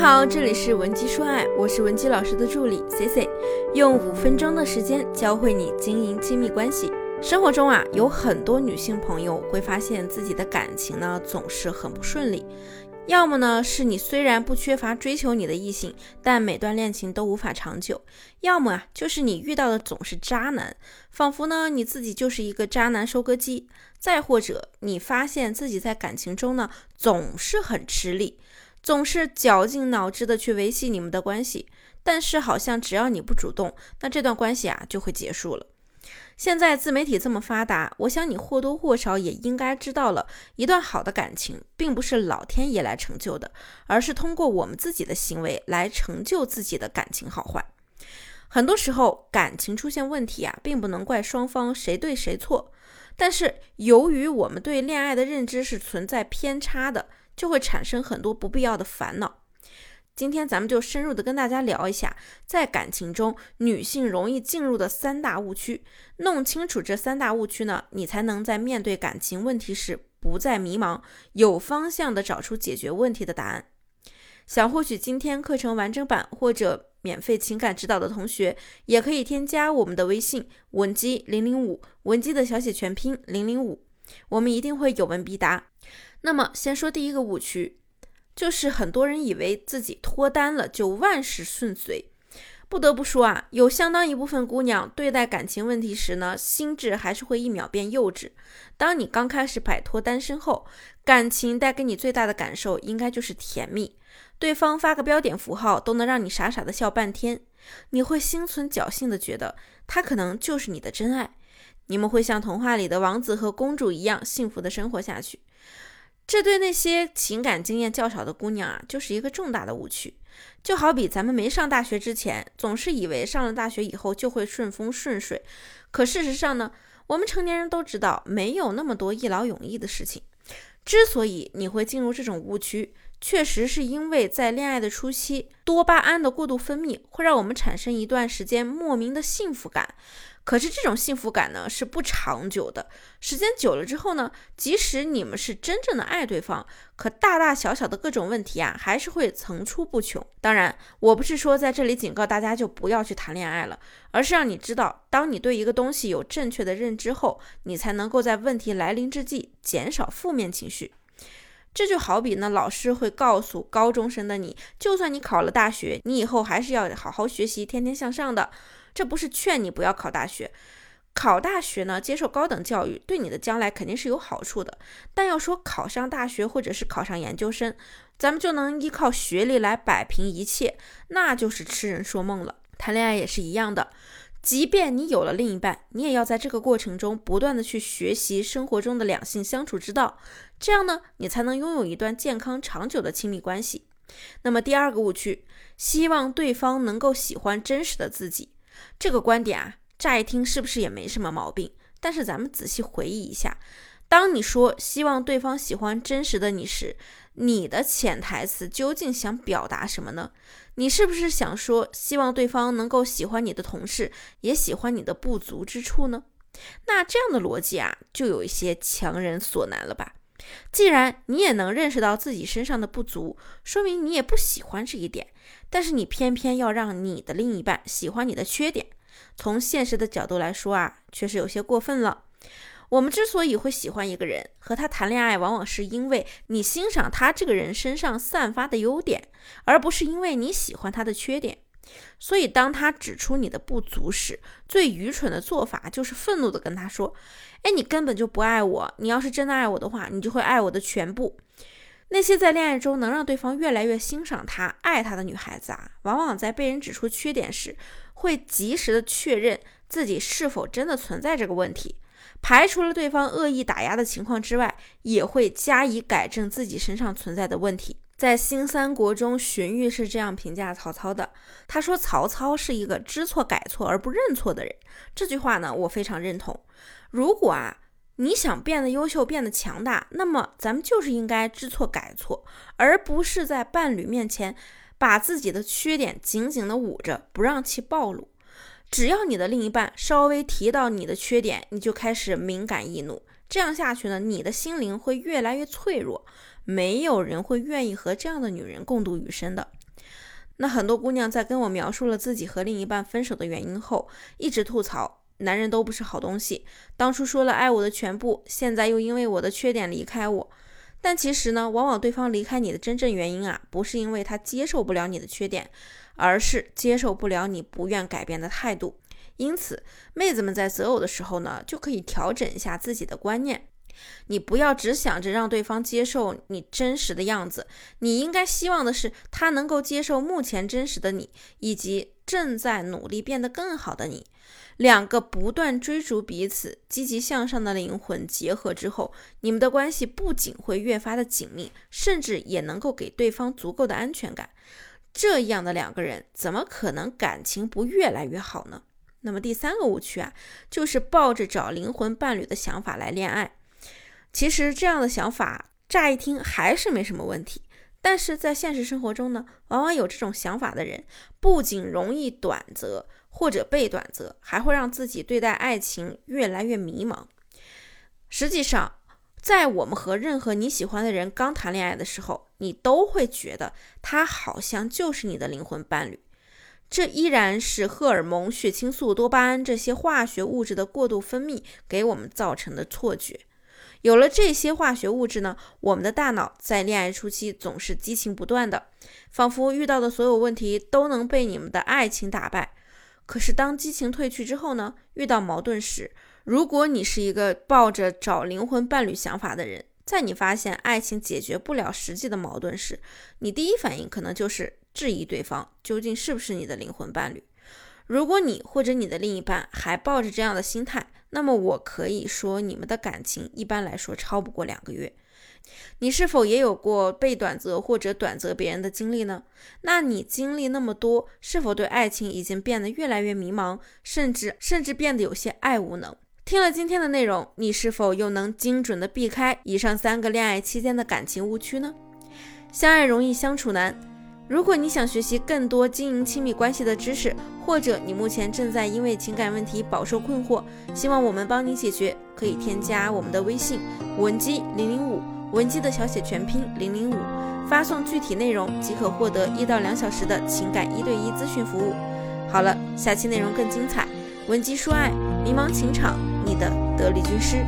好，这里是文姬说爱，我是文姬老师的助理 C C，用五分钟的时间教会你经营亲密关系。生活中啊，有很多女性朋友会发现自己的感情呢总是很不顺利，要么呢是你虽然不缺乏追求你的异性，但每段恋情都无法长久；要么啊就是你遇到的总是渣男，仿佛呢你自己就是一个渣男收割机；再或者你发现自己在感情中呢总是很吃力。总是绞尽脑汁的去维系你们的关系，但是好像只要你不主动，那这段关系啊就会结束了。现在自媒体这么发达，我想你或多或少也应该知道了，一段好的感情并不是老天爷来成就的，而是通过我们自己的行为来成就自己的感情好坏。很多时候感情出现问题啊，并不能怪双方谁对谁错，但是由于我们对恋爱的认知是存在偏差的。就会产生很多不必要的烦恼。今天咱们就深入的跟大家聊一下，在感情中女性容易进入的三大误区。弄清楚这三大误区呢，你才能在面对感情问题时不再迷茫，有方向的找出解决问题的答案。想获取今天课程完整版或者免费情感指导的同学，也可以添加我们的微信文姬零零五，文姬的小写全拼零零五，我们一定会有问必答。那么，先说第一个误区，就是很多人以为自己脱单了就万事顺遂。不得不说啊，有相当一部分姑娘对待感情问题时呢，心智还是会一秒变幼稚。当你刚开始摆脱单身后，感情带给你最大的感受应该就是甜蜜，对方发个标点符号都能让你傻傻的笑半天，你会心存侥幸的觉得他可能就是你的真爱，你们会像童话里的王子和公主一样幸福的生活下去。这对那些情感经验较少的姑娘啊，就是一个重大的误区。就好比咱们没上大学之前，总是以为上了大学以后就会顺风顺水。可事实上呢，我们成年人都知道，没有那么多一劳永逸的事情。之所以你会进入这种误区，确实是因为在恋爱的初期，多巴胺的过度分泌会让我们产生一段时间莫名的幸福感。可是这种幸福感呢是不长久的，时间久了之后呢，即使你们是真正的爱对方，可大大小小的各种问题啊，还是会层出不穷。当然，我不是说在这里警告大家就不要去谈恋爱了，而是让你知道，当你对一个东西有正确的认知后，你才能够在问题来临之际减少负面情绪。这就好比呢，老师会告诉高中生的你，就算你考了大学，你以后还是要好好学习，天天向上的。这不是劝你不要考大学，考大学呢，接受高等教育对你的将来肯定是有好处的。但要说考上大学或者是考上研究生，咱们就能依靠学历来摆平一切，那就是痴人说梦了。谈恋爱也是一样的，即便你有了另一半，你也要在这个过程中不断的去学习生活中的两性相处之道，这样呢，你才能拥有一段健康长久的亲密关系。那么第二个误区，希望对方能够喜欢真实的自己。这个观点啊，乍一听是不是也没什么毛病？但是咱们仔细回忆一下，当你说希望对方喜欢真实的你时，你的潜台词究竟想表达什么呢？你是不是想说希望对方能够喜欢你的同事，也喜欢你的不足之处呢？那这样的逻辑啊，就有一些强人所难了吧？既然你也能认识到自己身上的不足，说明你也不喜欢这一点。但是你偏偏要让你的另一半喜欢你的缺点，从现实的角度来说啊，确实有些过分了。我们之所以会喜欢一个人，和他谈恋爱，往往是因为你欣赏他这个人身上散发的优点，而不是因为你喜欢他的缺点。所以，当他指出你的不足时，最愚蠢的做法就是愤怒的跟他说：“哎，你根本就不爱我！你要是真的爱我的话，你就会爱我的全部。”那些在恋爱中能让对方越来越欣赏他、爱他的女孩子啊，往往在被人指出缺点时，会及时的确认自己是否真的存在这个问题，排除了对方恶意打压的情况之外，也会加以改正自己身上存在的问题。在新三国中，荀彧是这样评价曹操的：他说曹操是一个知错改错而不认错的人。这句话呢，我非常认同。如果啊。你想变得优秀、变得强大，那么咱们就是应该知错改错，而不是在伴侣面前把自己的缺点紧紧的捂着，不让其暴露。只要你的另一半稍微提到你的缺点，你就开始敏感易怒，这样下去呢，你的心灵会越来越脆弱，没有人会愿意和这样的女人共度余生的。那很多姑娘在跟我描述了自己和另一半分手的原因后，一直吐槽男人都不是好东西，当初说了爱我的全部，现在又因为我的缺点离开我。但其实呢，往往对方离开你的真正原因啊，不是因为他接受不了你的缺点，而是接受不了你不愿改变的态度。因此，妹子们在择偶的时候呢，就可以调整一下自己的观念。你不要只想着让对方接受你真实的样子，你应该希望的是他能够接受目前真实的你，以及正在努力变得更好的你。两个不断追逐彼此、积极向上的灵魂结合之后，你们的关系不仅会越发的紧密，甚至也能够给对方足够的安全感。这样的两个人，怎么可能感情不越来越好呢？那么第三个误区啊，就是抱着找灵魂伴侣的想法来恋爱。其实这样的想法乍一听还是没什么问题，但是在现实生活中呢，往往有这种想法的人，不仅容易短则或者被短则，还会让自己对待爱情越来越迷茫。实际上，在我们和任何你喜欢的人刚谈恋爱的时候，你都会觉得他好像就是你的灵魂伴侣，这依然是荷尔蒙、血清素、多巴胺这些化学物质的过度分泌给我们造成的错觉。有了这些化学物质呢，我们的大脑在恋爱初期总是激情不断的，仿佛遇到的所有问题都能被你们的爱情打败。可是当激情褪去之后呢，遇到矛盾时，如果你是一个抱着找灵魂伴侣想法的人，在你发现爱情解决不了实际的矛盾时，你第一反应可能就是质疑对方究竟是不是你的灵魂伴侣。如果你或者你的另一半还抱着这样的心态，那么我可以说，你们的感情一般来说超不过两个月。你是否也有过被短择或者短择别人的经历呢？那你经历那么多，是否对爱情已经变得越来越迷茫，甚至甚至变得有些爱无能？听了今天的内容，你是否又能精准的避开以上三个恋爱期间的感情误区呢？相爱容易相处难。如果你想学习更多经营亲密关系的知识，或者你目前正在因为情感问题饱受困惑，希望我们帮你解决，可以添加我们的微信文姬零零五，文姬的小写全拼零零五，发送具体内容即可获得一到两小时的情感一对一咨询服务。好了，下期内容更精彩，文姬说爱，迷茫情场，你的得力军师。